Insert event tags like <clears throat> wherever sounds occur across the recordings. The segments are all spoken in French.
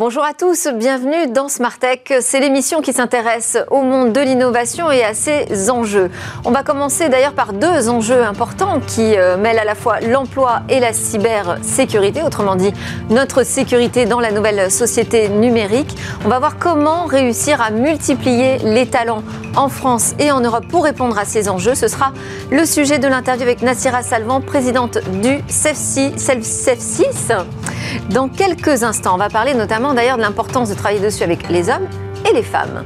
Bonjour à tous, bienvenue dans Smart Tech. C'est l'émission qui s'intéresse au monde de l'innovation et à ses enjeux. On va commencer d'ailleurs par deux enjeux importants qui euh, mêlent à la fois l'emploi et la cybersécurité, autrement dit notre sécurité dans la nouvelle société numérique. On va voir comment réussir à multiplier les talents en France et en Europe pour répondre à ces enjeux. Ce sera le sujet de l'interview avec Nassira Salvan, présidente du CEF6. Dans quelques instants, on va parler notamment d'ailleurs de l'importance de travailler dessus avec les hommes et les femmes.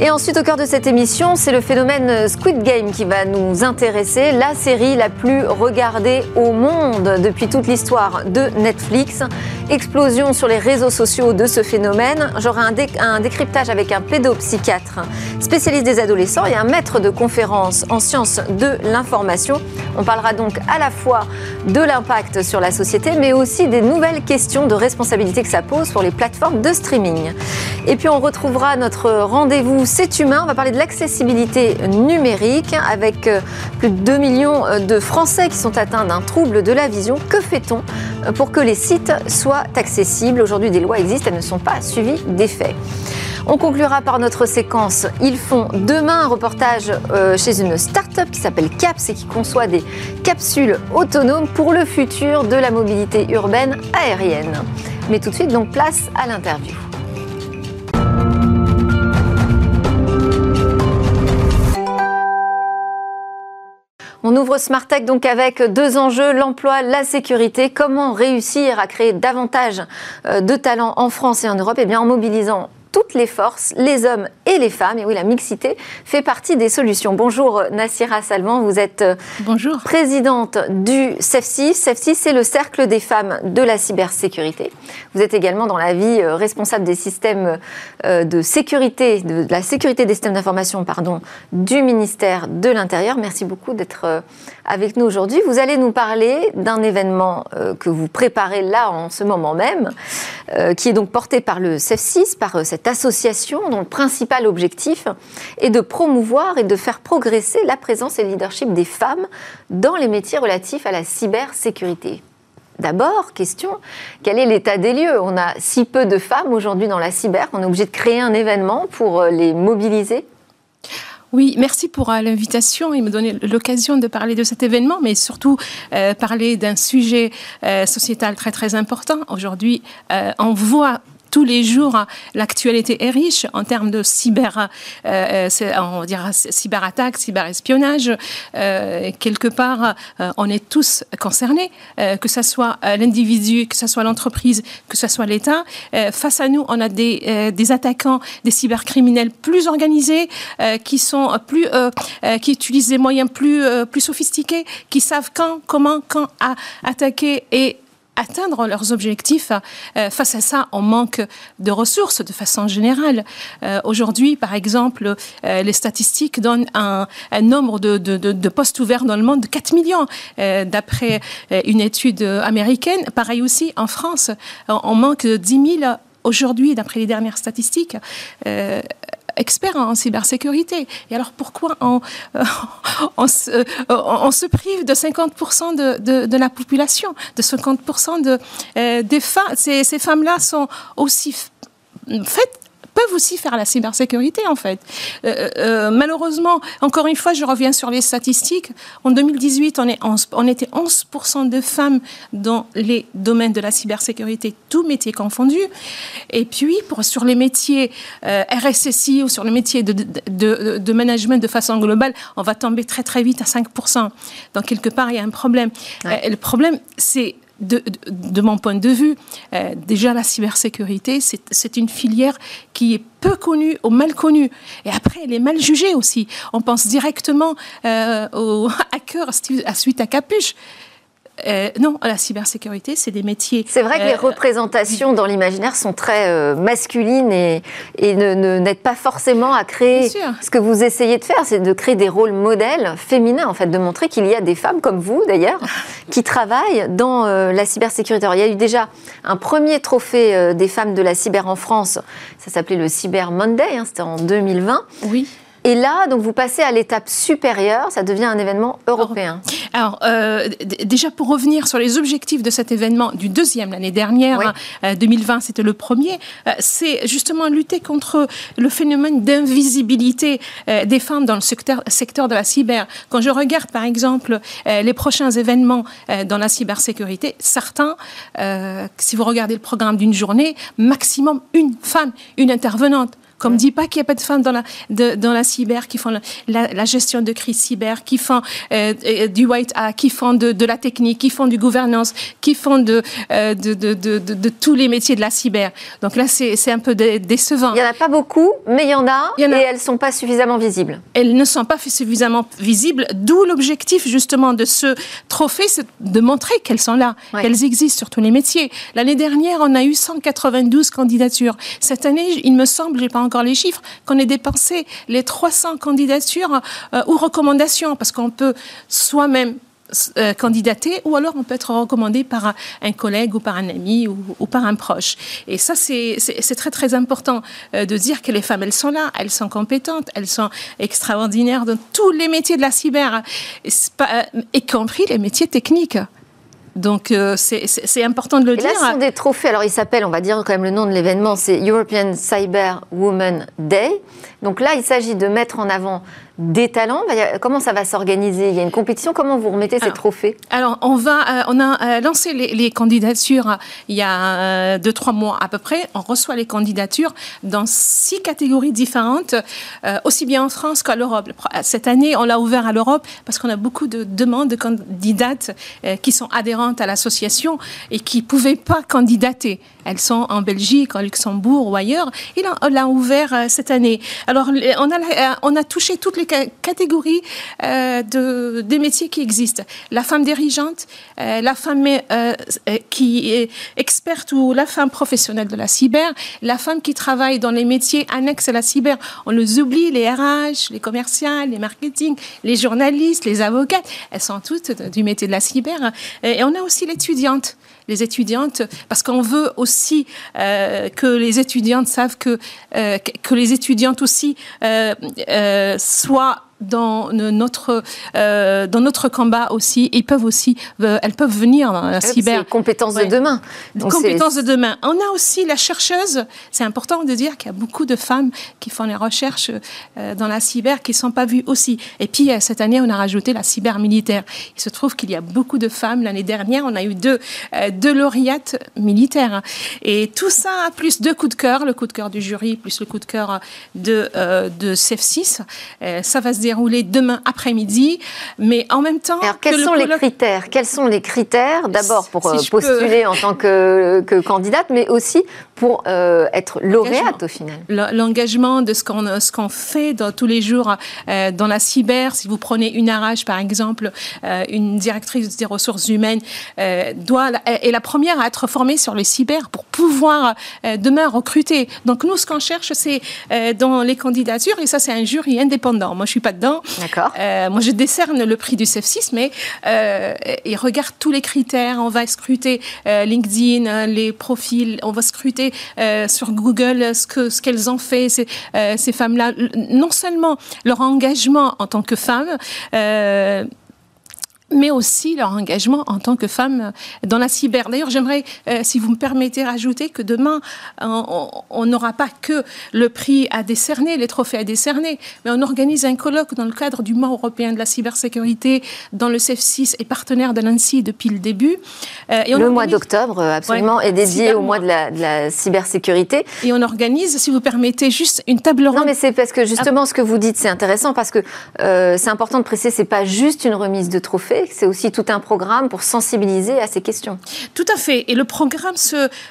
Et ensuite, au cœur de cette émission, c'est le phénomène Squid Game qui va nous intéresser, la série la plus regardée au monde depuis toute l'histoire de Netflix. Explosion sur les réseaux sociaux de ce phénomène. J'aurai un, décryptage avec un pédopsychiatre spécialiste des adolescents et un maître de conférence en sciences de l'information. On parlera donc à la fois de l'impact sur la société, mais aussi des nouvelles questions de responsabilité que ça pose pour les plateformes de streaming. Et puis on retrouvera notre rendez-vous c'est humain. On va parler de l'accessibilité numérique avec euh, plus de 2 millions euh, de Français qui sont atteints d'un trouble de la vision. Que fait-on euh, pour que les sites soient accessibles? Aujourd'hui, des lois existent, elles ne sont pas suivies d'effets. On conclura par notre séquence Ils font demain un reportage chez une start-up qui s'appelle CAPS et qui conçoit des capsules autonomes pour le futur de la mobilité urbaine aérienne. Mais tout de suite, donc place à l'interview. On ouvre Smart Tech donc avec deux enjeux, l'emploi, la sécurité. Comment réussir à créer davantage euh, de talents en France et en Europe? Eh bien en mobilisant toutes les forces, les hommes et les femmes. Et oui, la mixité fait partie des solutions. Bonjour Nassira Salman, vous êtes euh, Bonjour. présidente du CEF6. CEF6, c'est le cercle des femmes de la cybersécurité. Vous êtes également dans la vie euh, responsable des systèmes euh, de sécurité, de la sécurité des systèmes d'information, pardon, du ministère de l'Intérieur. Merci beaucoup d'être avec nous aujourd'hui. Vous allez nous parler d'un événement que vous préparez là en ce moment même, qui est donc porté par le CEF6, par cette association dont le principal objectif est de promouvoir et de faire progresser la présence et le leadership des femmes dans les métiers relatifs à la cybersécurité. D'abord, question, quel est l'état des lieux? On a si peu de femmes aujourd'hui dans la cyber, on est obligé de créer un événement pour euh, les mobiliser? Oui, merci pour euh, l'invitation et me donner l'occasion de parler de cet événement, mais surtout euh, parler d'un sujet sociétal très très important. Aujourd'hui, on voit tous les jours, l'actualité est riche en termes de cyber, euh, euh, on dira cyberattaque, cyberespionnage. Euh, quelque part, on est tous concernés, que ce soit l'individu, que ce soit l'entreprise, que ce soit l'État. face à nous, on a des, des attaquants, des cybercriminels plus organisés, qui sont plus, qui utilisent des moyens plus, plus sophistiqués, qui savent quand, comment, quand attaquer et atteindre leurs objectifs. Euh, face à ça, on manque de ressources de façon générale. Euh, aujourd'hui, par exemple, euh, les statistiques donnent un, nombre de, postes ouverts dans le monde de 4 millions, d'après une étude américaine. Pareil aussi en France, on manque de 10 000 aujourd'hui, d'après les dernières statistiques experts en cybersécurité. Et alors pourquoi on, euh, <laughs> euh, se, prive de 50% de, la population, de 50% de, euh, des femmes? Ces femmes-là sont aussi faites peuvent aussi faire la cybersécurité, en fait. Euh, euh, euh, malheureusement, encore une fois, je reviens sur les statistiques. En 2018, on, est on était 11% de femmes dans les domaines de la cybersécurité, tous métiers confondus. Et puis, pour, sur les métiers RSSI ou sur les métiers de, de, de, management de façon globale, on va tomber très, très vite à 5%. Donc, quelque part, il y a un problème. le problème, c'est de, mon point de vue, euh, déjà la cybersécurité, c'est une filière qui est peu connue ou mal connue. Et après, elle est mal jugée aussi. On pense directement euh, aux <laughs> hackers suite à Capuche. Euh, non, la cybersécurité, c'est des métiers. C'est vrai que les représentations dans l'imaginaire sont très masculines et, et ne, n'aident pas forcément à créer. Ce que vous essayez de faire, c'est de créer des rôles modèles féminins, en fait, de montrer qu'il y a des femmes comme vous, d'ailleurs, <laughs> qui travaillent dans la cybersécurité. il y a eu déjà un premier trophée des femmes de la cyber en France. Ça s'appelait le Cyber Monday, hein, c'était en 2020. Oui. Et là, donc vous passez à l'étape supérieure, ça devient un événement européen. Alors, euh, déjà pour revenir sur les objectifs de cet événement du deuxième l'année dernière, 2020 hein, euh, c'était le premier, euh, c'est justement lutter contre le phénomène d'invisibilité des femmes dans le secteur, secteur de la cyber. Quand je regarde par exemple les prochains événements dans la cybersécurité, certains, si vous regardez le programme d'une journée, maximum une femme, une intervenante. Comme dit pas qu'il n'y a pas de femmes dans la, dans la cyber qui font la, gestion de crise cyber, qui font euh, euh, du white hat, qui font de, la technique, qui font du gouvernance, qui font de, euh, de, de, tous les métiers de la cyber. Donc là, c'est un peu décevant. Il n'y en a pas beaucoup, mais il y en a, et elles ne sont pas suffisamment visibles. Elles ne sont pas suffisamment visibles, d'où l'objectif justement de ce trophée, c'est de montrer qu'elles sont là, qu'elles existent sur tous les métiers. L'année dernière, on a eu 192 candidatures. Cette année, il me semble, j'ai pas encore les chiffres, qu'on ait dépensé les 300 candidatures euh, ou recommandations, parce qu'on peut soi-même euh, candidater ou alors on peut être recommandé par un collègue ou par un ami ou, par un proche. Et ça, c'est très très important euh, de dire que les femmes, elles sont là, elles sont compétentes, elles sont extraordinaires dans tous les métiers de la cyber, y compris les métiers techniques. Donc euh, c'est important de le dire. Là, ce sont des trophées. Alors, il s'appelle, on va dire quand même le nom de l'événement, c'est European Cyber Woman Day. Donc là, il s'agit de mettre en avant des talents. Comment ça va s'organiser? Il y a une compétition. Comment vous remettez ces trophées? Alors, on, va, euh, on a euh, lancé les, candidatures euh, il y a deux, trois mois à peu près. On reçoit les candidatures dans six catégories différentes, aussi bien en France qu'à l'Europe. Cette année, on l'a ouvert à l'Europe parce qu'on a beaucoup de demandes de candidates qui sont adhérentes à l'association et qui ne pouvaient pas candidater. Elles sont en Belgique, en Luxembourg ou ailleurs. Et là, on l'a ouvert cette année. Alors, on a, on a touché toutes les catégories euh, de, des métiers qui existent. La femme dirigeante, euh, la femme euh, qui est experte ou la femme professionnelle de la cyber, la femme qui travaille dans les métiers annexes à la cyber. On les oublie, les RH, les commerciales, les marketing, les journalistes, les avocats. Elles sont toutes du métier de la cyber. Et on a aussi l'étudiante les étudiantes, parce qu'on veut aussi euh, que les étudiantes savent que, euh, que les étudiantes aussi euh, soient dans notre euh, dans notre combat aussi. Ils peuvent aussi, euh, elles peuvent venir dans la cyber. Compétences de demain. compétences de demain. On a aussi la chercheuse. C'est important de dire qu'il y a beaucoup de femmes qui font les recherches euh, dans la cyber qui sont pas vues aussi. Et puis cette année, on a rajouté la cyber militaire. Il se trouve qu'il y a beaucoup de femmes. L'année dernière, on a eu deux deux lauréates militaires. Et tout ça plus deux coups de cœur, le coup de cœur du jury plus le coup de cœur de de CEF6. ça va se dérouler demain après-midi, mais en même temps. Alors, quels sont les critères? Quels sont les critères? D'abord pour euh, postuler en tant que, que, candidate, mais aussi pour euh, être lauréate au final. L'engagement de ce qu'on ce qu'on fait dans, tous les jours euh, dans la cyber. Si vous prenez une arrache par exemple, une directrice des ressources humaines doit est la première à être formée sur les cyber pour pouvoir demain recruter. Donc nous, ce qu'on cherche, c'est dans les candidatures, et ça c'est un jury indépendant. Moi, je suis pas dedans. D'accord. Euh, moi, je décerne le prix du CEF6, mais euh, il regarde tous les critères. On va scruter euh, LinkedIn, les profils. On va scruter euh, sur Google ce que ce qu'elles ont fait ces, ces femmes-là. Non seulement leur engagement en tant que femmes mais aussi leur engagement en tant que femme dans la cyber. D'ailleurs, j'aimerais, euh, si vous me permettez, rajouter que demain, on n'aura pas que le prix à décerner, les trophées à décerner, mais on organise un colloque dans le cadre du mois européen de la cybersécurité, dans le CEF6 et partenaire de l'ANSI depuis le début. Euh, et le mois d'octobre, absolument, est dédié au mois de la, de la, cybersécurité. Et on organise, si vous permettez, juste une table ronde. Non, mais c'est parce que justement, ce que vous dites, c'est intéressant parce que euh, c'est important de préciser, c'est pas juste une remise de trophée C'est aussi tout un programme pour sensibiliser à ces questions. Tout à fait. Et le programme,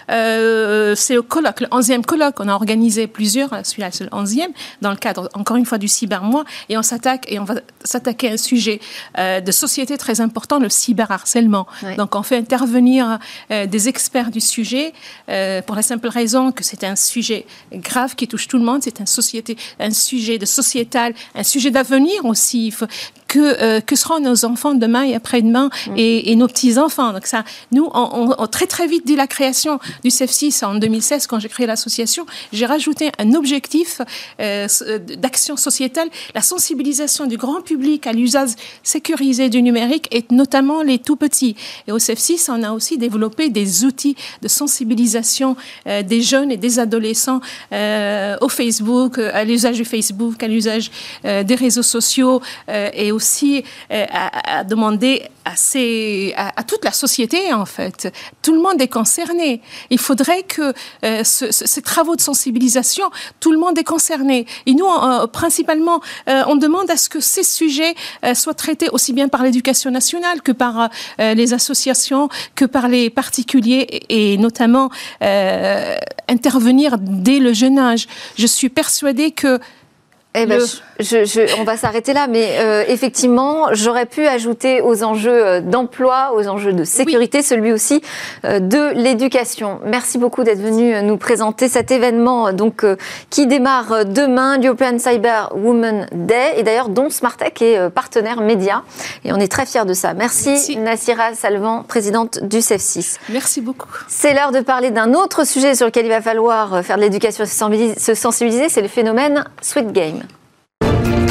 euh, c'est le colloque, le 11e colloque. On a organisé plusieurs, celui-là c'est le 11e, dans le cadre, encore une fois, du cybermois. Et on s'attaque et on va s'attaquer à un sujet euh, de société très important, le cyberharcèlement. Donc on fait intervenir euh, des experts du sujet pour la simple raison que c'est un sujet grave qui touche tout le monde. C'est un, société, un sujet de sociétal, un sujet d'avenir aussi. Que, euh, que seront nos enfants demain et après-demain mm. et, nos petits-enfants. Donc ça, nous, on, on, très très vite, dès la création du CEF6 en 2016, quand j'ai créé l'association, j'ai rajouté un objectif euh, d'action sociétale, la sensibilisation du grand public à l'usage sécurisé du numérique et notamment les tout petits. Et au CEF6, on a aussi développé des outils de sensibilisation euh, des jeunes et des adolescents euh, au Facebook, à l'usage du Facebook, à l'usage euh, des réseaux sociaux euh, et aussi à, demander à, toute la société, en fait. Tout le monde est concerné. Il faudrait que ces travaux de sensibilisation, tout le monde est concerné. Et nous, principalement, on demande à ce que ces sujets soient traités aussi bien par l'éducation nationale que par les associations, que par les particuliers et notamment intervenir dès le jeune âge. Je suis persuadée que eh ben, je, on va s'arrêter là, mais euh, effectivement, j'aurais pu ajouter aux enjeux euh, d'emploi, aux enjeux de sécurité, celui aussi euh, de l'éducation. Merci beaucoup d'être venu nous présenter cet événement donc qui démarre demain, l'European Cyber Women Day, et d'ailleurs dont Smartech est partenaire média, et on est très fiers de ça. Merci, Merci. Nassira Salvan, présidente du CEF6. Merci beaucoup. C'est l'heure de parler d'un autre sujet sur lequel il va falloir faire de l'éducation et se sensibiliser, c'est le phénomène Sweet Game. Thank you.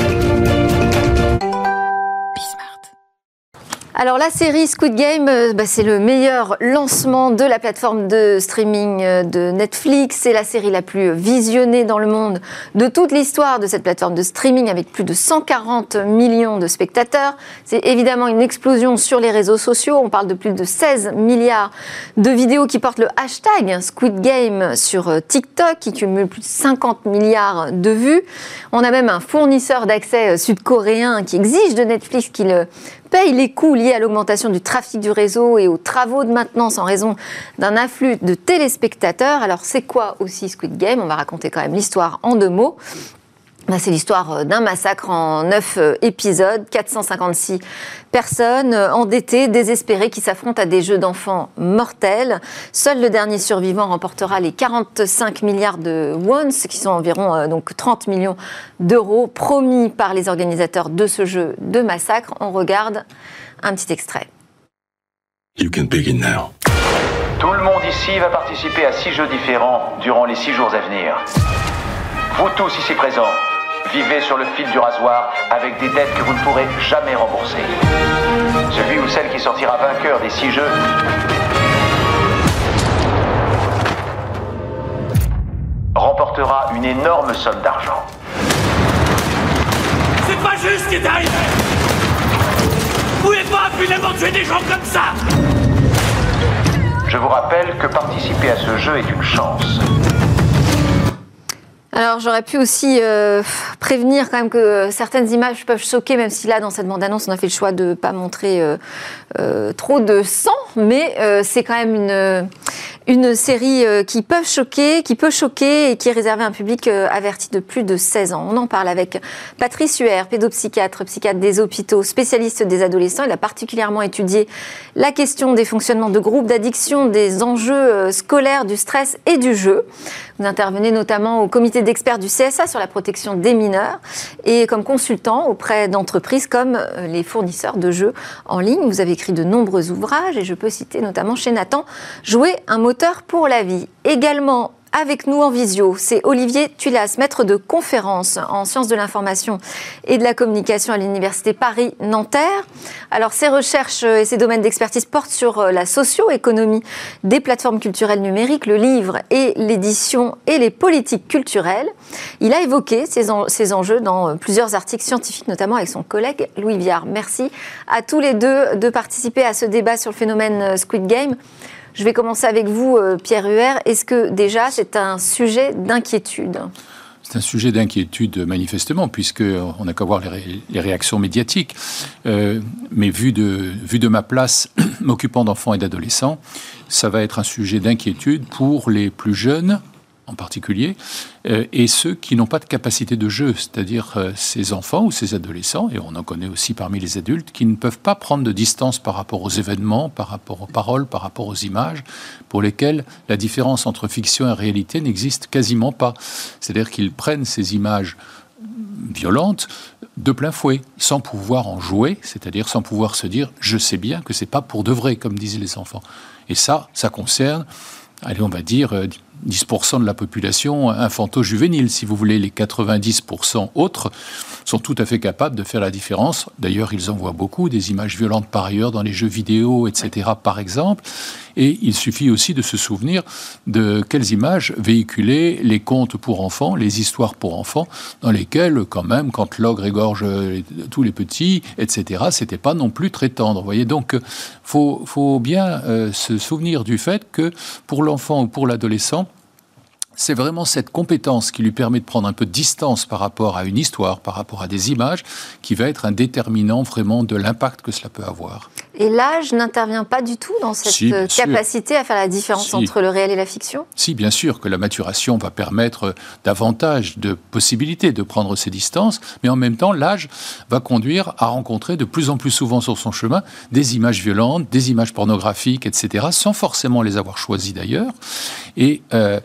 Alors la série Squid Game, euh, bah, c'est le meilleur lancement de la plateforme de streaming euh, de Netflix. C'est la série la plus visionnée dans le monde de toute l'histoire de cette plateforme de streaming avec plus de 140 millions de spectateurs. C'est évidemment une explosion sur les réseaux sociaux. On parle de plus de 16 milliards de vidéos qui portent le hashtag Squid Game sur euh, TikTok qui cumule plus de 50 milliards de vues. On a même un fournisseur d'accès sud-coréen qui exige de Netflix qu'il paye les coûts liés à l'augmentation du trafic du réseau et aux travaux de maintenance en raison d'un afflux de téléspectateurs. Alors c'est quoi aussi Squid Game? On va raconter quand même l'histoire en deux mots. Bah, c'est l'histoire euh, d'un massacre en neuf euh, épisodes, 456 personnes euh, endettées, désespérées, qui s'affrontent à des jeux d'enfants mortels. Seul le dernier survivant remportera les 45 milliards de wons, qui sont environ donc 30 millions d'euros, promis par les organisateurs de ce jeu de massacre. On regarde un petit extrait. You can begin now. Tout le monde ici va participer à six jeux différents durant les six jours à venir. Vous tous ici présents, vivez sur le fil du rasoir avec des dettes que vous ne pourrez jamais rembourser. Celui ou celle qui sortira vainqueur des six jeux remportera une énorme somme d'argent. C'est pas juste ce qui est arrivé Vous pouvez pas finalement tuer des gens comme ça? Je vous rappelle que participer à ce jeu est une chance. Alors j'aurais pu aussi euh, prévenir quand même que certaines images peuvent choquer, même si là dans cette bande-annonce on a fait le choix de ne pas montrer euh, euh, trop de sang, mais c'est quand même une, une série qui peut choquer, qui peut choquer et qui est réservée à un public averti de plus de 16 ans. On en parle avec Patrice Huer, pédopsychiatre, psychiatre des hôpitaux, spécialiste des adolescents. Il a particulièrement étudié la question des fonctionnements de groupes d'addiction, des enjeux scolaires, du stress et du jeu. Vous intervenez notamment au comité d'experts du CSA sur la protection des mineurs et comme consultant auprès d'entreprises comme euh, les fournisseurs de jeux en ligne. Vous avez écrit de nombreux ouvrages et je peux citer notamment chez Nathan Jouer un moteur pour la vie. Également avec nous en visio, c'est Olivier Tulas, maître de conférence en sciences de l'information et de la communication à l'Université Paris-Nanterre. Alors, ses recherches et ses domaines d'expertise portent sur euh, la socio-économie des plateformes culturelles numériques, le livre et l'édition et les politiques culturelles. Il a évoqué ces, enjeux dans euh, plusieurs articles scientifiques, notamment avec son collègue Louis Viard. Merci à tous les deux de participer à ce débat sur le phénomène euh, Squid Game. Je vais commencer avec vous, euh, Pierre Huer. Est-ce que déjà c'est un sujet d'inquiétude c'est un sujet d'inquiétude manifestement, puisque on n'a qu'à voir les, réactions médiatiques. Euh, mais vu de, vu de ma place, <clears throat> m'occupant d'enfants et d'adolescents, ça va être un sujet d'inquiétude pour les plus jeunes en particulier, euh, et ceux qui n'ont pas de capacité de jeu, c'est-à-dire euh, ces enfants ou ces adolescents, et on en connaît aussi parmi les adultes, qui ne peuvent pas prendre de distance par rapport aux événements, par rapport aux paroles, par rapport aux images, pour lesquelles la différence entre fiction et réalité n'existe quasiment pas. C'est-à-dire qu'ils prennent ces images violentes de plein fouet, sans pouvoir en jouer, c'est-à-dire sans pouvoir se dire je sais bien que c'est pas pour de vrai, comme disaient les enfants. Et ça, ça concerne, allez, on va dire, euh, 10% de la population infanto-juvénile. Si vous voulez, les 90% autres sont tout à fait capables de faire la différence. D'ailleurs, ils en voient beaucoup, des images violentes par ailleurs dans les jeux vidéo, etc., par exemple. Et il suffit aussi de se souvenir de quelles images véhiculaient les contes pour enfants, les histoires pour enfants, dans lesquelles, quand même, quand l'ogre égorge tous les petits, etc., c'était pas non plus très tendre. Vous voyez, donc, faut, faut bien euh, se souvenir du fait que pour l'enfant ou pour l'adolescent, c'est vraiment cette compétence qui lui permet de prendre un peu de distance par rapport à une histoire, par rapport à des images, qui va être un déterminant vraiment de l'impact que cela peut avoir. Et l'âge n'intervient pas du tout dans cette capacité à faire la différence entre le réel et la fiction? Si, bien sûr, que la maturation va permettre davantage de possibilités de prendre ces distances, mais en même temps, l'âge va conduire à rencontrer de plus en plus souvent sur son chemin des images violentes, des images pornographiques, etc., sans forcément les avoir choisies d'ailleurs, et euh,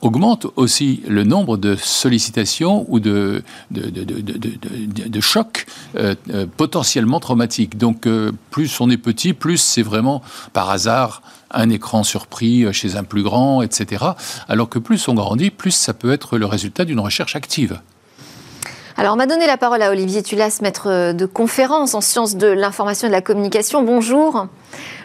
augmente aussi le nombre de sollicitations ou de, de, chocs euh, euh, potentiellement traumatiques. Donc, plus on est petit, plus c'est vraiment par hasard un écran surpris chez un plus grand, etc. Alors que plus on grandit, plus ça peut être le résultat d'une recherche active. Alors, on m'a donné la parole à Olivier Tulas, maître de conférence en sciences de l'information et de la communication. Bonjour.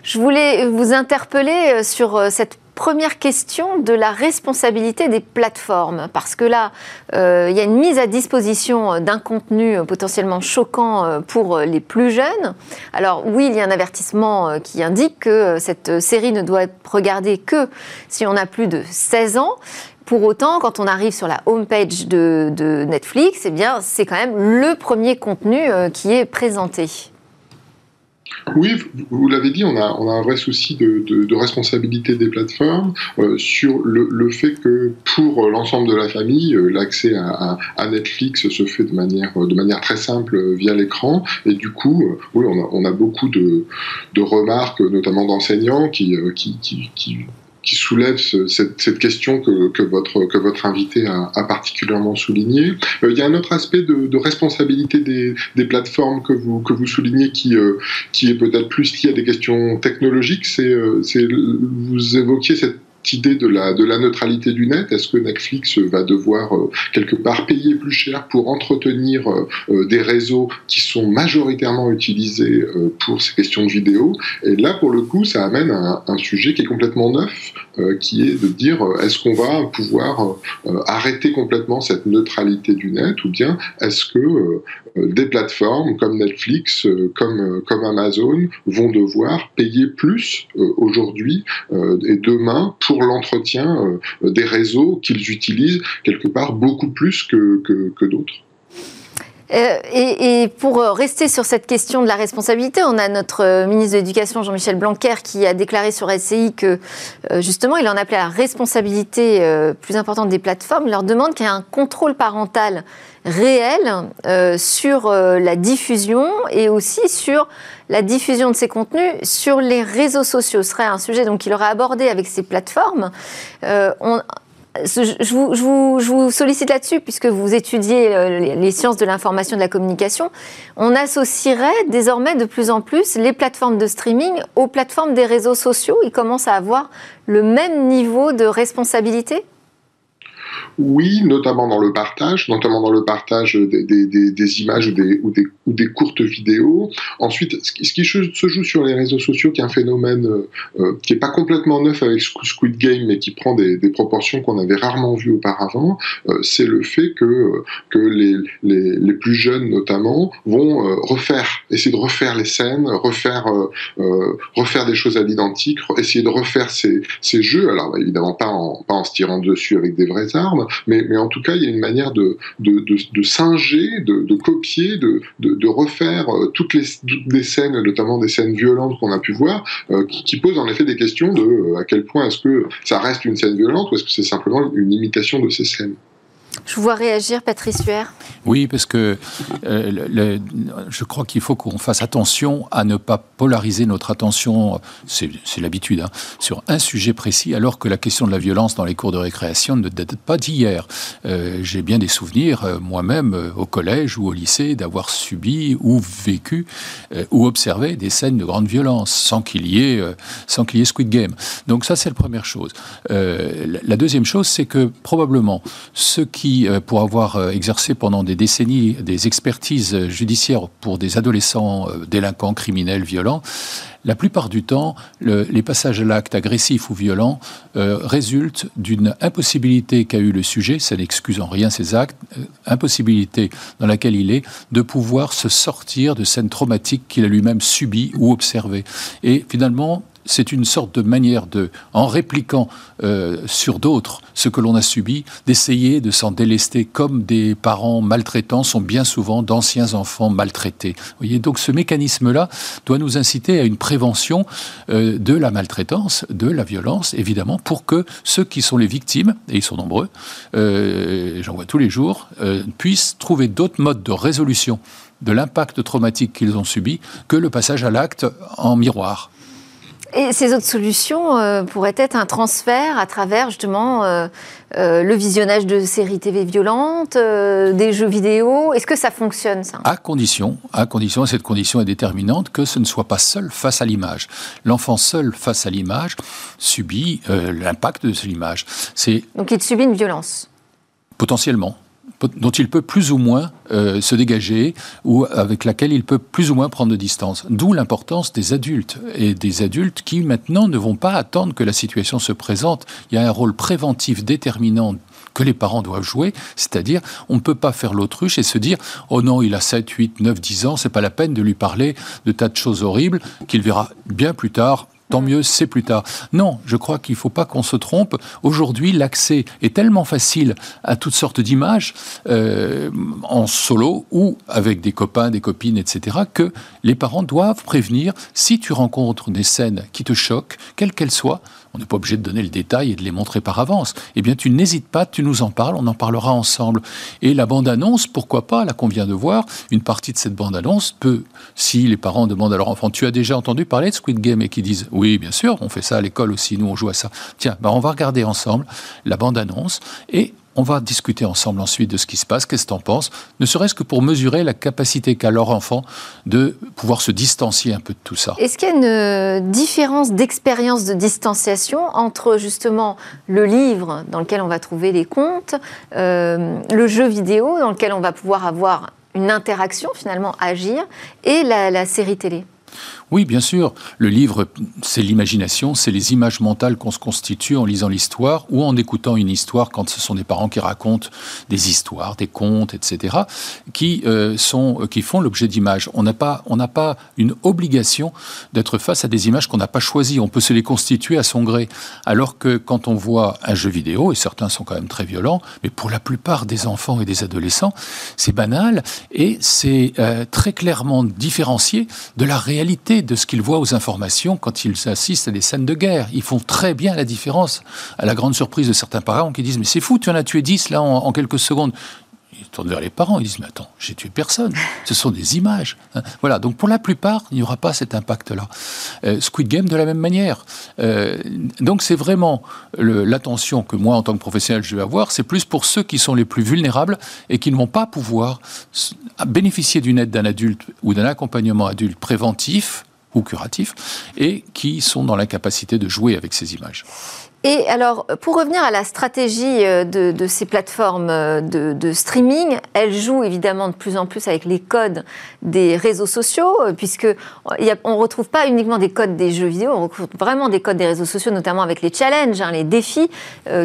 Je voulais vous interpeller sur cette première question de la responsabilité des plateformes, parce que là, euh, il y a une mise à disposition d'un contenu potentiellement choquant euh, pour les plus jeunes. Alors oui, il y a un avertissement euh, qui indique que cette série ne doit être regardée que si on a plus de 16 ans. Pour autant, quand on arrive sur la homepage de, de Netflix, eh bien, c'est quand même le premier contenu qui est présenté. Oui, vous l'avez dit, on a, un vrai souci de, responsabilité des plateformes euh, sur le, fait que pour l'ensemble de la famille, euh, l'accès à, Netflix se fait de manière, très simple via l'écran. Et du coup, euh, oui, on a, beaucoup de, remarques, notamment d'enseignants, qui qui soulève cette, cette, question que, que, votre, que votre invité a, a particulièrement souligné. Euh, il y a un autre aspect de, de responsabilité des, des, plateformes que vous, que vous soulignez qui, euh, qui est peut-être plus lié à des questions technologiques. C'est, euh, vous évoquiez cette idée de la, de la neutralité du net? Est-ce que Netflix va devoir euh, quelque part payer plus cher pour entretenir euh, euh, des réseaux qui sont majoritairement utilisés pour ces questions de vidéo Et là, pour le coup, ça amène à un, sujet qui est complètement neuf, qui est de dire est-ce qu'on va pouvoir arrêter complètement cette neutralité du net? Ou bien est-ce que des plateformes comme Netflix, comme, comme Amazon vont devoir payer plus aujourd'hui et demain pour l'entretien euh, des réseaux qu'ils utilisent quelque part beaucoup plus que, que, d'autres. Euh, et, pour rester sur cette question de la responsabilité, on a notre euh, ministre de l'Éducation, Jean-Michel Blanquer, qui a déclaré sur SCI que justement, il en appelait à la responsabilité plus importante des plateformes. Leur demande qu'il y ait un contrôle parental réel sur la diffusion et aussi sur la diffusion de ces contenus sur les réseaux sociaux. Ce serait un sujet qu'il aurait abordé avec ces plateformes. Euh, je, vous, sollicite là-dessus, puisque vous étudiez euh, les sciences de l'information et de la communication. On associerait désormais de plus en plus les plateformes de streaming aux plateformes des réseaux sociaux. Ils commencent à avoir le même niveau de responsabilité oui, notamment dans le partage, notamment dans le partage des, images ou des, ou des, courtes vidéos. Ensuite, ce qui, se joue sur les réseaux sociaux, qui est un phénomène euh, euh, qui n'est pas complètement neuf avec Squid Game, mais qui prend des, proportions qu'on avait rarement vues auparavant, euh, c'est le fait que, les, plus jeunes, notamment, vont refaire, essayer de refaire les scènes, refaire, des choses à l'identique, essayer de refaire ces, jeux. Alors, évidemment, pas en, se tirant dessus avec des vrais armes, mais, en tout cas, il y a une manière de, singer, de, copier, de, refaire toutes les, toutes les scènes, notamment des scènes violentes qu'on a pu voir, qui, qui posent en effet des questions de à quel point est-ce que ça reste une scène violente ou est-ce que c'est simplement une imitation de ces scènes. Je vois réagir, Patrice Huer. Oui, parce que euh, je crois qu'il faut qu'on fasse attention à ne pas polariser notre attention, c'est l'habitude, hein, sur un sujet précis, alors que la question de la violence dans les cours de récréation ne date pas d'hier. Euh, j'ai bien des souvenirs, euh, moi-même, au collège ou au lycée, d'avoir subi ou vécu ou observé des scènes de grande violence, sans qu'il y ait, sans qu'il y ait Squid Game. Donc ça, c'est la première chose. la deuxième chose, c'est que probablement ceux qui euh, pour avoir euh, exercé pendant des décennies des expertises judiciaires pour des adolescents euh, délinquants, criminels, violents, la plupart du temps, les passages à l'acte agressif ou violent résultent d'une impossibilité qu'a eu le sujet, ça n'excuse en rien ses actes, impossibilité dans laquelle il est de pouvoir se sortir de scènes traumatiques qu'il a lui-même subies ou observées. Et finalement, c'est une sorte de manière de, en répliquant euh, sur d'autres ce que l'on a subi, d'essayer de s'en délester comme des parents maltraitants sont bien souvent d'anciens enfants maltraités. Voyez, donc ce mécanisme-là doit nous inciter à une prévention euh, de la maltraitance, de la violence, évidemment, pour que ceux qui sont les victimes, et ils sont nombreux, euh, j'en vois tous les jours, puissent trouver d'autres modes de résolution de l'impact traumatique qu'ils ont subi que le passage à l'acte en miroir. Et ces autres solutions euh, pourraient être un transfert à travers justement euh, euh, le visionnage de séries TV violentes, des jeux vidéo. Est-ce que ça fonctionne ça? À condition, à condition, et cette condition est déterminante, que ce ne soit pas seul face à l'image. L'enfant seul face à l'image subit l'impact de cette image. Donc il subit une violence. Potentiellement dont il peut plus ou moins euh, se dégager ou avec laquelle il peut plus ou moins prendre de distance. D'où l'importance des adultes et des adultes qui maintenant ne vont pas attendre que la situation se présente. Il y a un rôle préventif déterminant que les parents doivent jouer, c'est-à-dire on ne peut pas faire l'autruche et se dire oh non, il a 7, 8, 9, 10 ans, c'est pas la peine de lui parler de tas de choses horribles qu'il verra bien plus tard tant mieux, c'est plus tard. Non, je crois qu'il ne faut pas qu'on se trompe. Aujourd'hui, l'accès est tellement facile à toutes sortes d'images, euh, en solo ou avec des copains, des copines, etc., que les parents doivent prévenir si tu rencontres des scènes qui te choquent, quelles qu'elles soient, on n'est pas obligé de donner le détail et de les montrer par avance. Eh bien, tu n'hésites pas, tu nous en parles, on en parlera ensemble. Et la bande-annonce, pourquoi pas, là qu'on vient de voir, une partie de cette bande-annonce peut, si les parents demandent à leur enfant, tu as déjà entendu parler de Squid Game et qu'ils disent, oui, bien sûr, on fait ça à l'école aussi, nous on joue à ça. Tiens, bah on va regarder ensemble la bande-annonce et on va discuter ensemble ensuite de ce qui se passe, qu'est-ce que tu en penses, ne serait-ce que pour mesurer la capacité qu'a leur enfant de pouvoir se distancier un peu de tout ça. Est-ce qu'il y a une euh, différence d'expérience de distanciation entre justement le livre dans lequel on va trouver les contes, euh, le jeu vidéo dans lequel on va pouvoir avoir une interaction finalement, agir, et la série télé? Oui, bien sûr. Le livre, c'est l'imagination, c'est les images mentales qu'on se constitue en lisant l'histoire ou en écoutant une histoire quand ce sont des parents qui racontent des histoires, des contes, etc., qui, euh, sont, qui font l'objet d'images. On n'a pas, pas une obligation d'être face à des images qu'on n'a pas choisies. On peut se les constituer à son gré. Alors que quand on voit un jeu vidéo, et certains sont quand même très violents, mais pour la plupart des enfants et des adolescents, c'est banal et c'est euh, très clairement différencié de la réalité de ce qu'ils voient aux informations quand ils assistent à des scènes de guerre. Ils font très bien la différence, à la grande surprise de certains parents qui disent Mais c'est fou, tu en as tué 10 là en, quelques secondes. Ils tournent vers les parents, ils disent Mais attends, j'ai tué personne. Ce sont des images. Hein. Voilà, donc pour la plupart, il n'y aura pas cet impact-là. Euh, Squid Game de la même manière. Euh, donc c'est vraiment l'attention que moi, en tant que professionnel, je vais avoir, c'est plus pour ceux qui sont les plus vulnérables et qui ne vont pas pouvoir bénéficier d'une aide d'un adulte ou d'un accompagnement adulte préventif ou curatifs, et qui sont dans l'incapacité de jouer avec ces images. Et alors, pour revenir à la stratégie euh, de, ces plateformes euh, de, streaming, elles jouent évidemment de plus en plus avec les codes des réseaux sociaux, euh, puisque on ne retrouve pas uniquement des codes des jeux vidéo, on retrouve vraiment des codes des réseaux sociaux, notamment avec les challenges, hein, les défis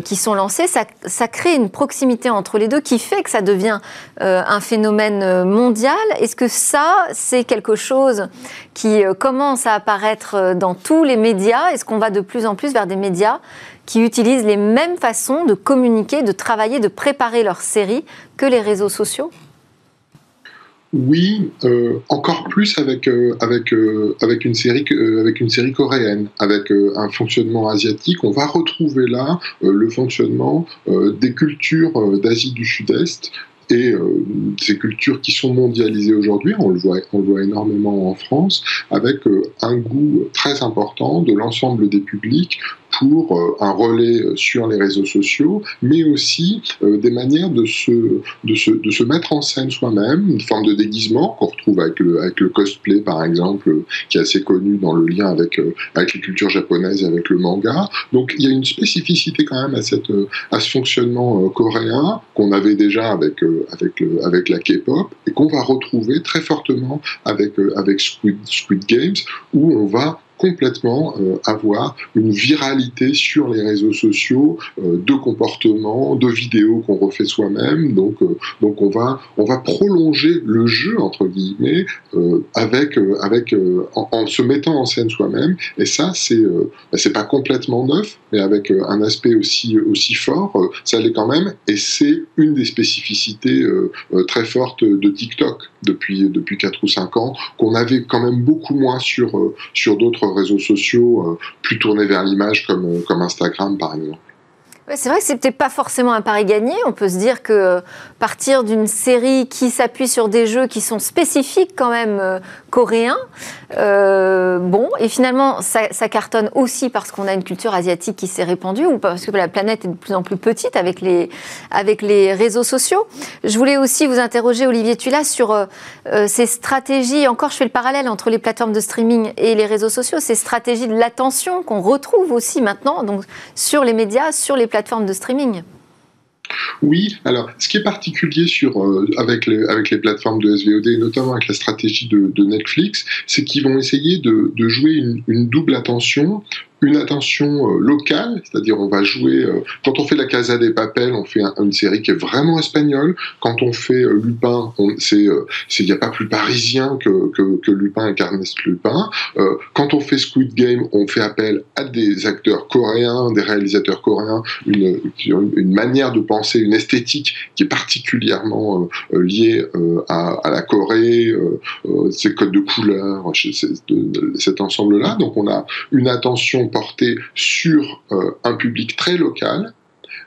qui sont lancés. Ça, crée une proximité entre les deux qui fait que ça devient un phénomène mondial. Est-ce que ça, c'est quelque chose qui commence à apparaître dans tous les médias? Est-ce qu'on va de plus en plus vers des médias qui utilisent les mêmes façons de communiquer, de travailler, de préparer leur série que les réseaux sociaux? Oui, euh, encore plus avec euh, avec euh, avec une série avec une série coréenne, avec un fonctionnement asiatique. On va retrouver là le fonctionnement des cultures d'Asie du Sud-Est et ces cultures qui sont mondialisées aujourd'hui, on le voit, on le voit énormément en France, avec un goût très important de l'ensemble des publics pour euh, un relais sur les réseaux sociaux, mais aussi euh, des manières de se, de, se, de se mettre en scène soi-même, une forme de déguisement qu'on retrouve avec le, avec le cosplay par exemple, qui est assez connu dans le lien avec, euh, avec les cultures japonaises et avec le manga. Donc il y a une spécificité quand même à, cette, à ce fonctionnement coréen qu'on avait déjà avec, avec, le, avec la K-pop et qu'on va retrouver très fortement avec, avec Squid, Squid Games, où on va complètement euh, avoir une viralité sur les réseaux sociaux euh, de comportements, de vidéos qu'on refait soi-même. Donc, euh, donc on va on va prolonger le jeu entre guillemets avec avec en, se mettant en scène soi-même. Et ça c'est c'est pas complètement neuf, mais avec un aspect aussi aussi fort, ça l'est quand même. Et c'est une des spécificités très fortes de TikTok depuis depuis 4 ou 5 ans qu'on avait quand même beaucoup moins sur sur d'autres réseaux sociaux euh, plus tournés vers l'image comme, euh, comme Instagram par exemple c'est vrai que c'était pas forcément un pari gagné. On peut se dire que euh, partir d'une série qui s'appuie sur des jeux qui sont spécifiques quand même coréens, euh, bon, et finalement ça, cartonne aussi parce qu'on a une culture asiatique qui s'est répandue ou parce que la planète est de plus en plus petite avec les, avec les réseaux sociaux. Je voulais aussi vous interroger, Olivier Tula, sur ces stratégies, encore je fais le parallèle entre les plateformes de streaming et les réseaux sociaux, ces stratégies de l'attention qu'on retrouve aussi maintenant donc, sur les médias, sur les plateformes de streaming. Oui, alors ce qui est particulier sur, euh, avec, les, avec les plateformes de SVOD, notamment avec la stratégie de, Netflix, c'est qu'ils vont essayer de, jouer une, une, double attention une attention euh, locale, c'est-à-dire on va jouer, euh, quand on fait la Casa des Papel, on fait une série qui est vraiment espagnole, quand on fait euh, Lupin, il n'y a pas plus parisien que, que, Lupin et Ernest Lupin, quand on fait Squid Game, on fait appel à des acteurs coréens, des réalisateurs coréens, une, une manière de penser, une esthétique qui est particulièrement liée à, à, la Corée, ses codes de couleur, cet ensemble-là, donc on a une attention porté sur euh, un public très local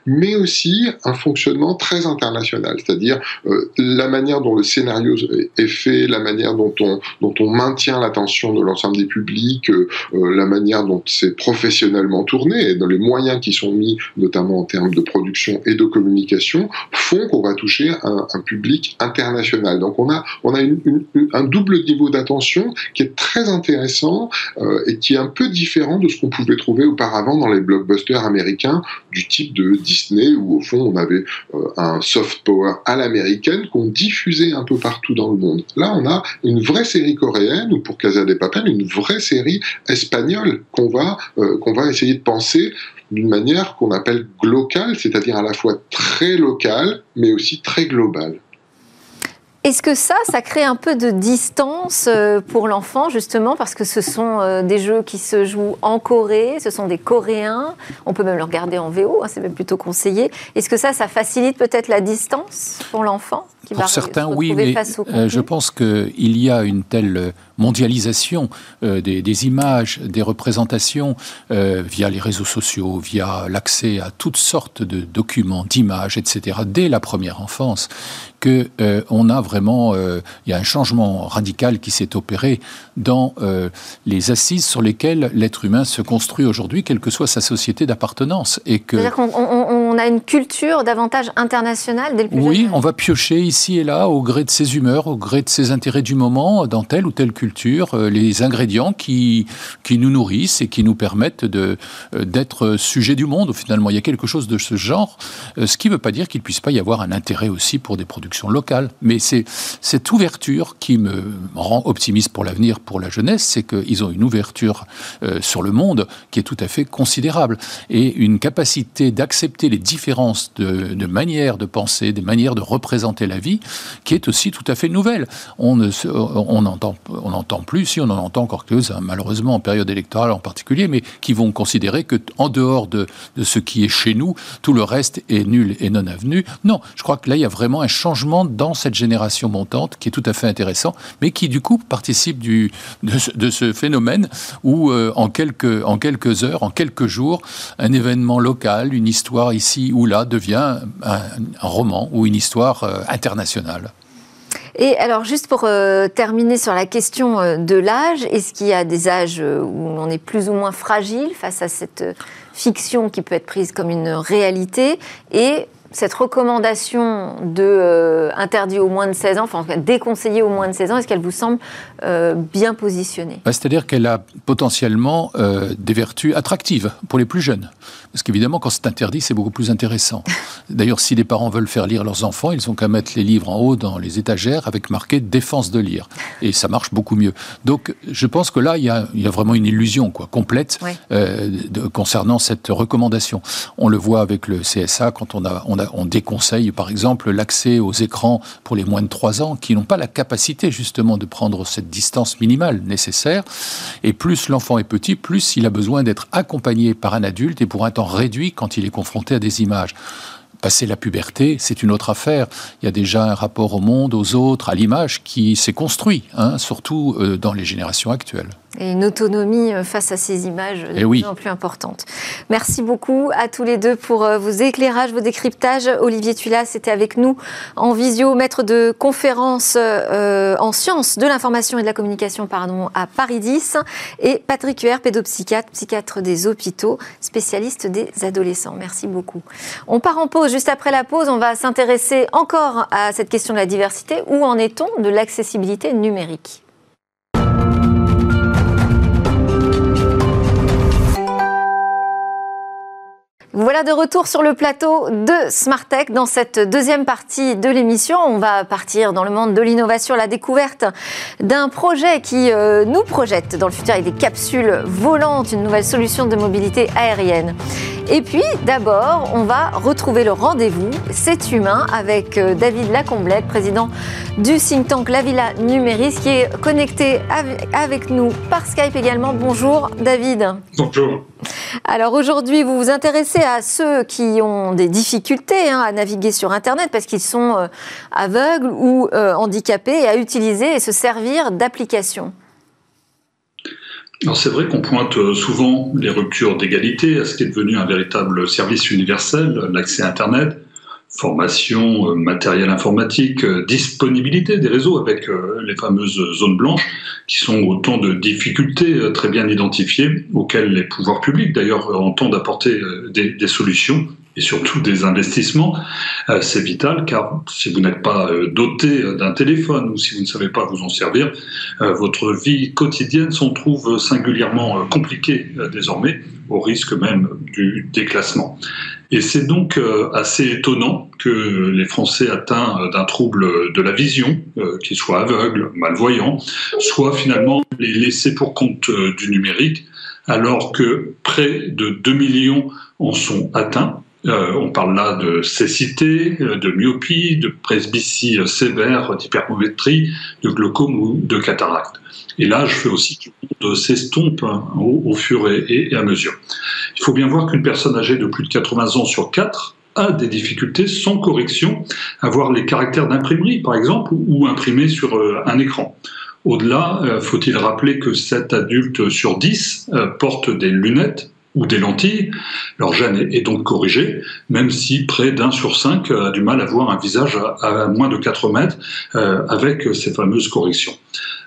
mais aussi un fonctionnement très international, c'est-à-dire euh, la manière dont le scénario est fait, la manière dont on, dont on maintient l'attention de l'ensemble des publics, euh, euh, la manière dont c'est professionnellement tourné, et dans les moyens qui sont mis, notamment en termes de production et de communication, font qu'on va toucher un, un, public international. Donc on a, on a une, un double niveau d'attention qui est très intéressant et qui est un peu différent de ce qu'on pouvait trouver auparavant dans les blockbusters américains du type de Disney, où au fond on avait euh, un soft power à l'américaine qu'on diffusait un peu partout dans le monde. Là, on a une vraie série coréenne, ou pour Casa de Papel, une vraie série espagnole qu'on va, euh, qu'on va essayer de penser d'une manière qu'on appelle globale, c'est-à-dire à la fois très locale, mais aussi très globale. Est-ce que ça, ça crée un peu de distance euh, pour l'enfant, justement, parce que ce sont euh, des jeux qui se jouent en Corée, ce sont des Coréens, on peut même le regarder en VO, hein, c'est même plutôt conseillé. Est-ce que ça, ça facilite peut-être la distance pour l'enfant Pour certains, oui, mais euh, je pense qu'il y a une telle mondialisation des, des, images, des représentations via les réseaux sociaux, via l'accès à toutes sortes de documents, d'images, etc., dès la première enfance, que euh, on a vraiment, euh, il y a un changement radical qui s'est opéré dans euh, les assises sur lesquelles l'être humain se construit aujourd'hui, quelle que soit sa société d'appartenance. Et que on, a une culture davantage internationale dès le plus Oui, on va piocher ici et là, au gré de ses humeurs, au gré de ses intérêts du moment, dans telle ou telle culture, les ingrédients qui qui nous nourrissent et qui nous permettent de d'être sujet du monde. Finalement, il y a quelque chose de ce genre, ce qui ne veut pas dire qu'il puisse pas y avoir un intérêt aussi pour des productions locale. Mais c'est cette ouverture qui me rend optimiste pour l'avenir, pour la jeunesse, c'est qu'ils ont une ouverture euh, sur le monde qui est tout à fait considérable et une capacité d'accepter les différences de, de manière de penser, des manières de représenter la vie, qui est aussi tout à fait nouvelle. On ne, plus, si on en entend encore que malheureusement en période électorale en particulier, mais qui vont considérer que en dehors de, ce qui est chez nous, tout le reste est nul et non avenu. Non, je crois que là il y a vraiment un changement dans cette génération montante qui est tout à fait intéressant, mais qui du coup participe de, ce, phénomène où euh, en quelques heures, en quelques jours, un événement local, une histoire ici ou là devient un, roman ou une histoire euh, internationale. Et alors, juste pour euh, terminer sur la question de l'âge, est-ce qu'il y a des âges où on est plus ou moins fragile face à cette fiction qui peut être prise comme une réalité? Et cette recommandation de euh, interdit au moins de 16 ans, enfin déconseillé au moins de 16 ans, est-ce qu'elle vous semble euh, bien positionnée? Bah, C'est-à-dire qu'elle a potentiellement euh, des vertus attractives pour les plus jeunes. Parce qu'évidemment, quand c'est interdit, c'est beaucoup plus intéressant. <laughs> D'ailleurs, si les parents veulent faire lire leurs enfants, ils ont qu'à mettre les livres en haut dans les étagères avec marqué défense de lire. Et ça marche beaucoup mieux. Donc, je pense que là, il y a, vraiment une illusion quoi, complète concernant cette recommandation. On le voit avec le CSA quand on a, on a on déconseille par exemple l'accès aux écrans pour les moins de 3 ans qui n'ont pas la capacité justement de prendre cette distance minimale nécessaire. Et plus l'enfant est petit, plus il a besoin d'être accompagné par un adulte et pour un temps réduit quand il est confronté à des images. Passer la puberté, c'est une autre affaire. Il y a déjà un rapport au monde, aux autres, à l'image qui s'est construit, hein, surtout euh, dans les générations actuelles et une autonomie euh, face à ces images de eh plus en plus importantes. Merci beaucoup à tous les deux pour euh, vos éclairages, vos décryptages. Olivier Tulas était avec nous en visio, maître de conférence en sciences de l'information et de la communication pardon, à Paris 10, et Patrick Huer, pédopsychiatre, psychiatre des hôpitaux, spécialiste des adolescents. Merci beaucoup. On part en pause. Juste après la pause, on va s'intéresser encore à cette question de la diversité. Où en est-on de l'accessibilité numérique? Voilà de retour sur le plateau de Smart Tech. Dans cette deuxième partie de l'émission, on va partir dans le monde de l'innovation, la découverte d'un projet qui euh, nous projette dans le futur avec des capsules volantes, une nouvelle solution de mobilité aérienne. Et puis, d'abord, on va retrouver le rendez-vous, c'est humain, avec euh, David Lacomblette, président du think tank La Villa Numéris, qui est connecté avec nous par Skype également. Bonjour David. Bonjour. Alors aujourd'hui, vous vous intéressez à ceux qui ont des difficultés hein, à naviguer sur Internet parce qu'ils sont euh, aveugles ou euh, handicapés et à utiliser et se servir d'applications. c'est vrai qu'on pointe euh, souvent les ruptures d'égalité à ce qui est devenu un véritable service universel, l'accès à Internet, formation, euh, matériel informatique, euh, disponibilité des réseaux avec euh, les fameuses zones blanches, qui sont autant de difficultés très bien identifiées auxquelles les pouvoirs publics d'ailleurs entendent apporter des, solutions et surtout des investissements, c'est vital car si vous n'êtes pas doté d'un téléphone ou si vous ne savez pas vous en servir, votre vie quotidienne s'en trouve singulièrement compliquée désormais, au risque même du déclassement. Et c'est donc euh, assez étonnant que les Français atteints euh, d'un trouble de la vision, euh, qu'ils soient aveugles, malvoyants, soient finalement les laissés pour compte du numérique, alors que près de 2 millions en sont atteints. On parle là de cécité, de myopie, de presbytie sévère, d'hypermétrie, de glaucome ou de cataracte. Et là, je fais aussi de s'estompe hein, au, fur et, à mesure. Il faut bien voir qu'une personne âgée de plus de 80 ans sur 4 a des difficultés sans correction à voir les caractères d'imprimerie, par exemple, ou imprimés sur euh, un écran. Au-delà, euh, faut-il rappeler que 7 adultes sur 10 euh, portent des lunettes ou des lentilles. Leur gène est donc corrigé, même si près d'un sur cinq a du mal à voir un visage à, moins de 4 mètres avec ces fameuses corrections.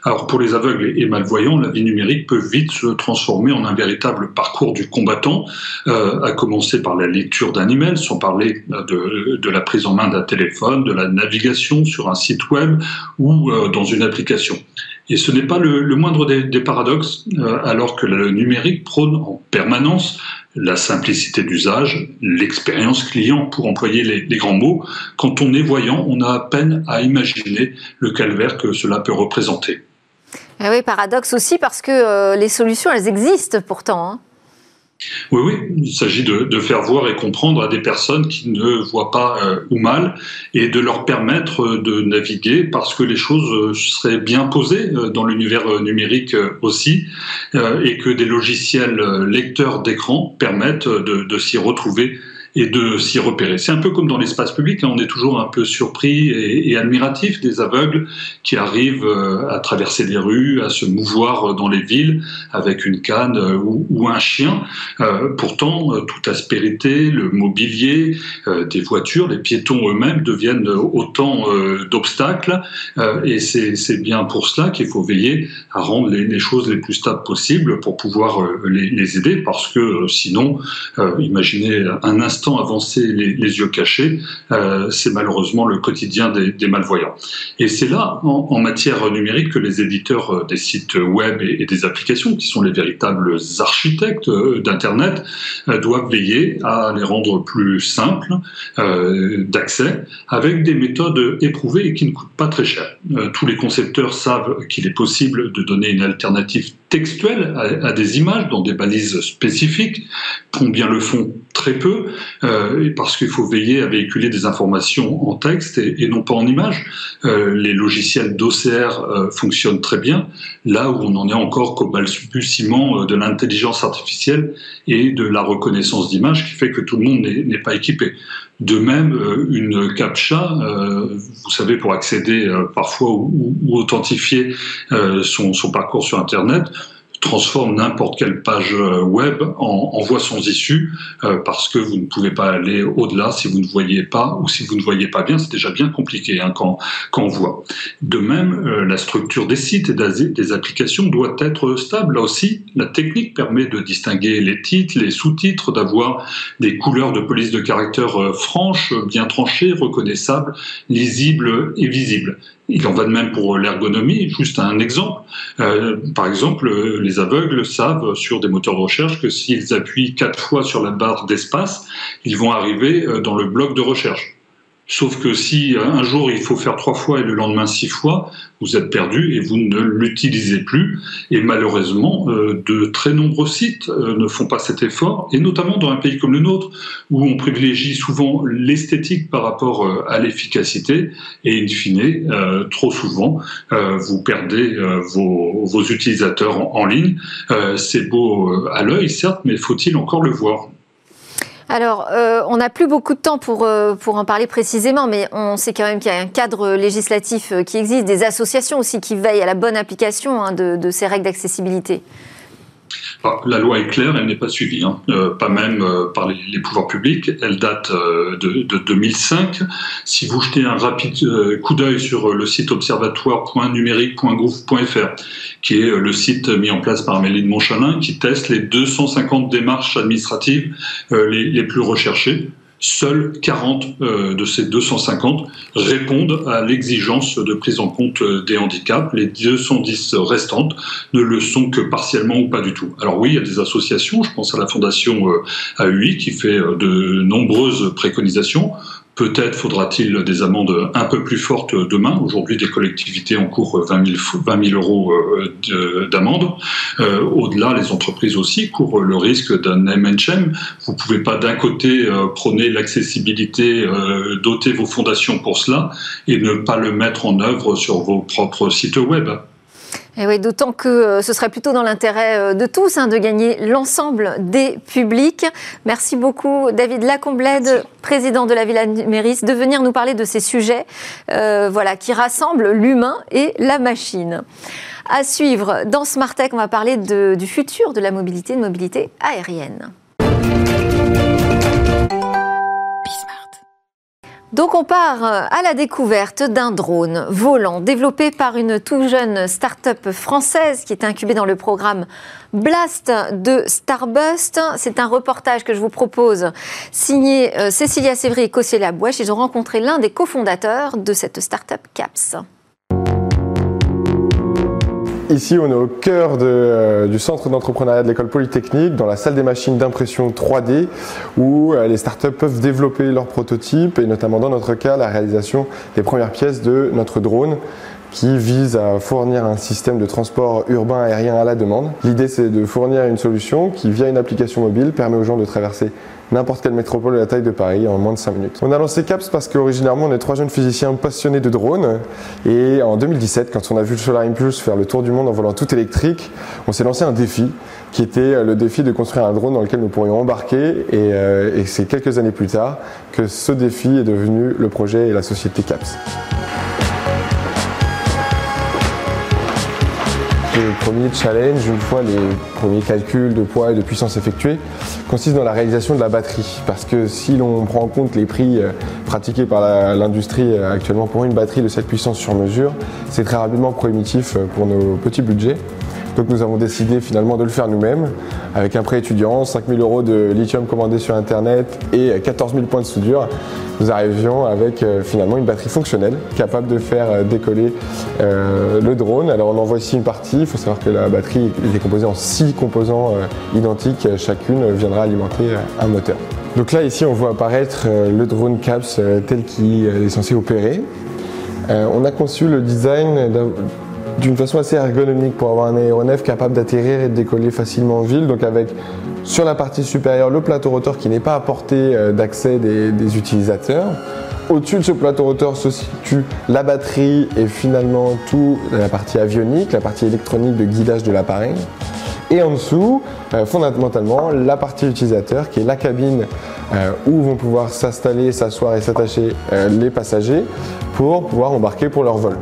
Alors pour les aveugles et malvoyants, la vie numérique peut vite se transformer en un véritable parcours du combattant, euh, à commencer par la lecture d'un email, sans parler de, de, la prise en main d'un téléphone, de la navigation sur un site web ou euh, dans une application. Et ce n'est pas le, moindre des, paradoxes, euh, alors que le numérique prône en permanence la simplicité d'usage, l'expérience client, pour employer les, les, grands mots. Quand on est voyant, on a à peine à imaginer le calvaire que cela peut représenter. Eh oui, paradoxe aussi parce que euh, les solutions, elles existent pourtant. Hein. Oui, oui, il s'agit de, faire voir et comprendre à des personnes qui ne voient pas euh, ou mal et de leur permettre de naviguer parce que les choses euh, seraient bien posées euh, dans l'univers numérique aussi et que des logiciels lecteurs d'écran permettent de s'y retrouver et de s'y repérer. C'est un peu comme dans l'espace public, hein, on est toujours un peu surpris et, admiratif des aveugles qui arrivent euh, à traverser les rues, à se mouvoir dans les villes avec une canne euh, ou, un chien. Euh, pourtant, toute aspérité, le mobilier, des voitures, les piétons eux-mêmes deviennent autant d'obstacles et c'est bien pour cela qu'il faut veiller à rendre les, choses les plus stables possibles pour pouvoir les aider parce que sinon, imaginez un instant avancer les, yeux cachés, euh, c'est malheureusement le quotidien des, malvoyants. Et c'est là, en, matière numérique, que les éditeurs euh, des sites web et, des applications, qui sont les véritables architectes euh, d'Internet, doivent veiller à les rendre plus simples d'accès, avec des méthodes éprouvées et qui ne coûtent pas très cher. tous les concepteurs savent qu'il est possible de donner une alternative textuelle à, à des images dans des balises spécifiques. Combien le font Très peu, euh, parce qu'il faut veiller à véhiculer des informations en texte et, non pas en images. Euh, les logiciels d'OCR euh, fonctionnent très bien, là où on en est encore qu'au balbutiement de l'intelligence artificielle et de la reconnaissance d'images qui fait que tout le monde n'est pas équipé. De même, une captcha, vous savez, pour accéder parfois ou, authentifier son, parcours sur Internet, transforme n'importe quelle page euh, web en, voie sans issue euh, parce que vous ne pouvez pas aller au-delà si vous ne voyez pas ou si vous ne voyez pas bien. C'est déjà bien compliqué hein, quand, quand, on voit. De même, euh, la structure des sites et des applications doit être stable. Là aussi, la technique permet de distinguer les titres, les sous-titres, d'avoir des couleurs de police de caractère franches, bien tranchées, reconnaissables, lisibles et visibles. Il en va de même pour l'ergonomie. Juste un exemple. Euh, par exemple, les aveugles savent sur des moteurs de recherche que s'ils appuient quatre fois sur la barre d'espace, ils vont arriver euh, dans le bloc de recherche. Sauf que si un jour il faut faire trois fois et le lendemain six fois, vous êtes perdu et vous ne l'utilisez plus. Et malheureusement, euh, de très nombreux sites euh, ne font pas cet effort, et notamment dans un pays comme le nôtre, où on privilégie souvent l'esthétique par rapport euh, à l'efficacité, et in fine, trop souvent, vous perdez vos, utilisateurs en ligne. C'est beau à l'œil, certes, mais faut-il encore le voir alors, euh, on n'a plus beaucoup de temps pour, euh, pour en parler précisément, mais on sait quand même qu'il y a un cadre législatif euh, qui existe, des associations aussi qui veillent à la bonne application hein, de, ces règles d'accessibilité. La loi est claire, elle n'est pas suivie, hein. euh, pas même euh, par les, pouvoirs publics. Elle date euh, de, 2005. Si vous jetez un rapide coup d'œil sur le site observatoire.numérique.gouv.fr, qui est le site mis en place par Méline Monchalin, qui teste les 250 démarches administratives les plus recherchées, Seuls 40 euh, de ces 250 répondent à l'exigence de prise en compte euh, des handicaps. Les 210 restantes ne le sont que partiellement ou pas du tout. Alors oui, il y a des associations, je pense à la Fondation euh, AUI qui fait de nombreuses préconisations. Peut-être faudra-t-il des amendes un peu plus fortes demain. Aujourd'hui, des collectivités encourent 20 000, 20 000 euros euh, d'amende. Euh, au-delà, les entreprises aussi courent le risque d'un MHM. Vous ne pouvez pas d'un côté euh, prôner l'accessibilité, doter vos fondations pour cela, et ne pas le mettre en œuvre sur vos propres sites web. Et oui, d'autant que euh, ce serait plutôt dans l'intérêt euh, de tous hein, de gagner l'ensemble des publics. Merci beaucoup, David Lacomblède, président de la Villa Méris, de venir nous parler de ces sujets euh, voilà, qui rassemblent l'humain et la machine. À suivre, dans Smart Tech, on va parler du futur de la mobilité, de mobilité aérienne. Donc on part euh, à la découverte d'un drone volant développé par une tout jeune start-up française qui est incubée dans le programme Blast de Starbust. C'est un reportage que je vous propose signé euh, Cécilia Sévry et Cossier Bouèche. Ils ont rencontré l'un des cofondateurs de cette start-up CAPS. Ici, on est au cœur euh, du centre d'entrepreneuriat de l'école polytechnique, dans la salle des machines d'impression 3D, où euh, les startups peuvent développer leurs prototypes, et notamment dans notre cas, la réalisation des premières pièces de notre drone, qui vise à fournir un système de transport urbain aérien à la demande. L'idée c'est de fournir une solution qui via une application mobile permet aux gens de traverser n'importe quelle métropole de la taille de Paris en moins de 5 minutes. On a lancé CAPS parce qu'originairement on est trois jeunes physiciens passionnés de drones et en 2017 quand on a vu le Solar Impulse faire le tour du monde en volant tout électrique, on s'est lancé un défi qui était le défi de construire un drone dans lequel nous pourrions embarquer et, euh, et c'est quelques années plus tard que ce défi est devenu le projet et la société CAPS. Le premier challenge, une fois les premiers calculs de poids et de puissance effectués, consiste dans la réalisation de la batterie. Parce que si l'on prend en compte les prix euh, pratiqués par l'industrie euh, actuellement pour une batterie de cette puissance sur mesure, c'est très rapidement prohibitif euh, pour nos petits budgets. Donc nous avons décidé finalement de le faire nous-mêmes avec un prêt étudiant, 5000 euros de lithium commandé sur Internet et 14 000 points de soudure. Nous arrivions avec euh, finalement une batterie fonctionnelle capable de faire euh, décoller euh, le drone. Alors on en voit ici une partie. Il faut savoir que la batterie est composée en six composants identiques. Chacune viendra alimenter un moteur. Donc là ici on voit apparaître le drone CAPS tel qu'il est censé opérer. on a conçu le design d'une façon assez ergonomique pour avoir un aéronef capable d'atterrir et de décoller facilement en ville. Donc avec sur la partie supérieure le plateau rotor qui n'est pas à portée euh, d'accès des, utilisateurs. Au-dessus de ce plateau rotor se situe la batterie et finalement toute la partie avionique, la partie électronique de guidage de l'appareil. Et en dessous, euh, fondamentalement, la partie utilisateur qui est la cabine euh, où vont pouvoir s'installer, s'asseoir et s'attacher les passagers pour pouvoir embarquer pour leur vol.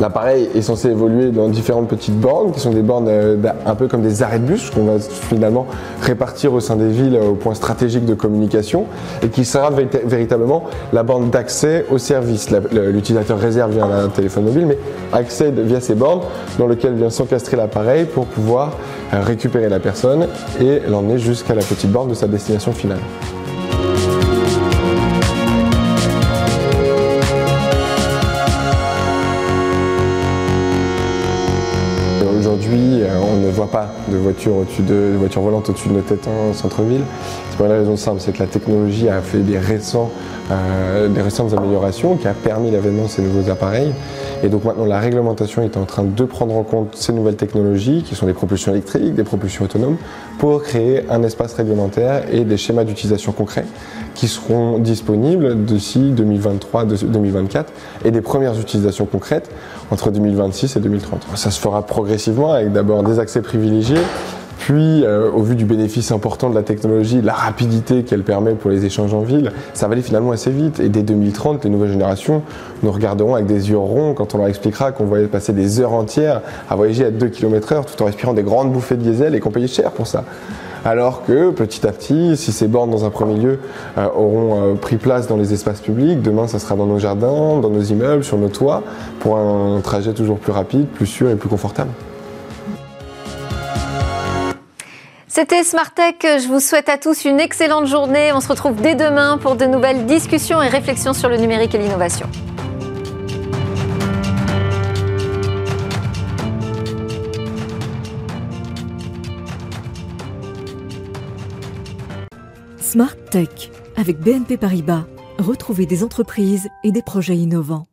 L'appareil est censé évoluer dans différentes petites bornes, qui sont des bornes euh, un peu comme des arrêts de bus, qu'on va finalement répartir au sein des villes au point stratégique de communication, et qui sera véritablement la borne d'accès au service. L'utilisateur réserve via un téléphone mobile, mais accède via ces bornes dans lesquelles vient s'encastrer l'appareil pour pouvoir euh, récupérer la personne et l'emmener jusqu'à la petite borne de sa destination finale. Voit pas de voitures au-dessus de, voitures volantes au-dessus de nos têtes en centre-ville. C'est pour une raison simple, c'est que la technologie a fait des, récents, euh, des récentes améliorations qui a permis l'avènement de ces nouveaux appareils. Et donc maintenant, la réglementation est en train de prendre en compte ces nouvelles technologies, qui sont des propulsions électriques, des propulsions autonomes, pour créer un espace réglementaire et des schémas d'utilisation concrets qui seront disponibles d'ici 2023-2024 et des premières utilisations concrètes entre 2026 et 2030. Ça se fera progressivement avec d'abord des accès privilégiés, puis, euh, au vu du bénéfice important de la technologie, la rapidité qu'elle permet pour les échanges en ville, ça va aller finalement assez vite. Et dès 2030, les nouvelles générations nous regarderont avec des yeux ronds quand on leur expliquera qu'on va passer des heures entières à voyager à 2 km/h tout en respirant des grandes bouffées de diesel et qu'on payait cher pour ça. Alors que petit à petit, si ces bornes dans un premier lieu euh, auront euh, pris place dans les espaces publics, demain ça sera dans nos jardins, dans nos immeubles, sur nos toits, pour un trajet toujours plus rapide, plus sûr et plus confortable. C'était Smartech. Je vous souhaite à tous une excellente journée. On se retrouve dès demain pour de nouvelles discussions et réflexions sur le numérique et l'innovation. Smart Tech avec BNP Paribas. Retrouvez des entreprises et des projets innovants.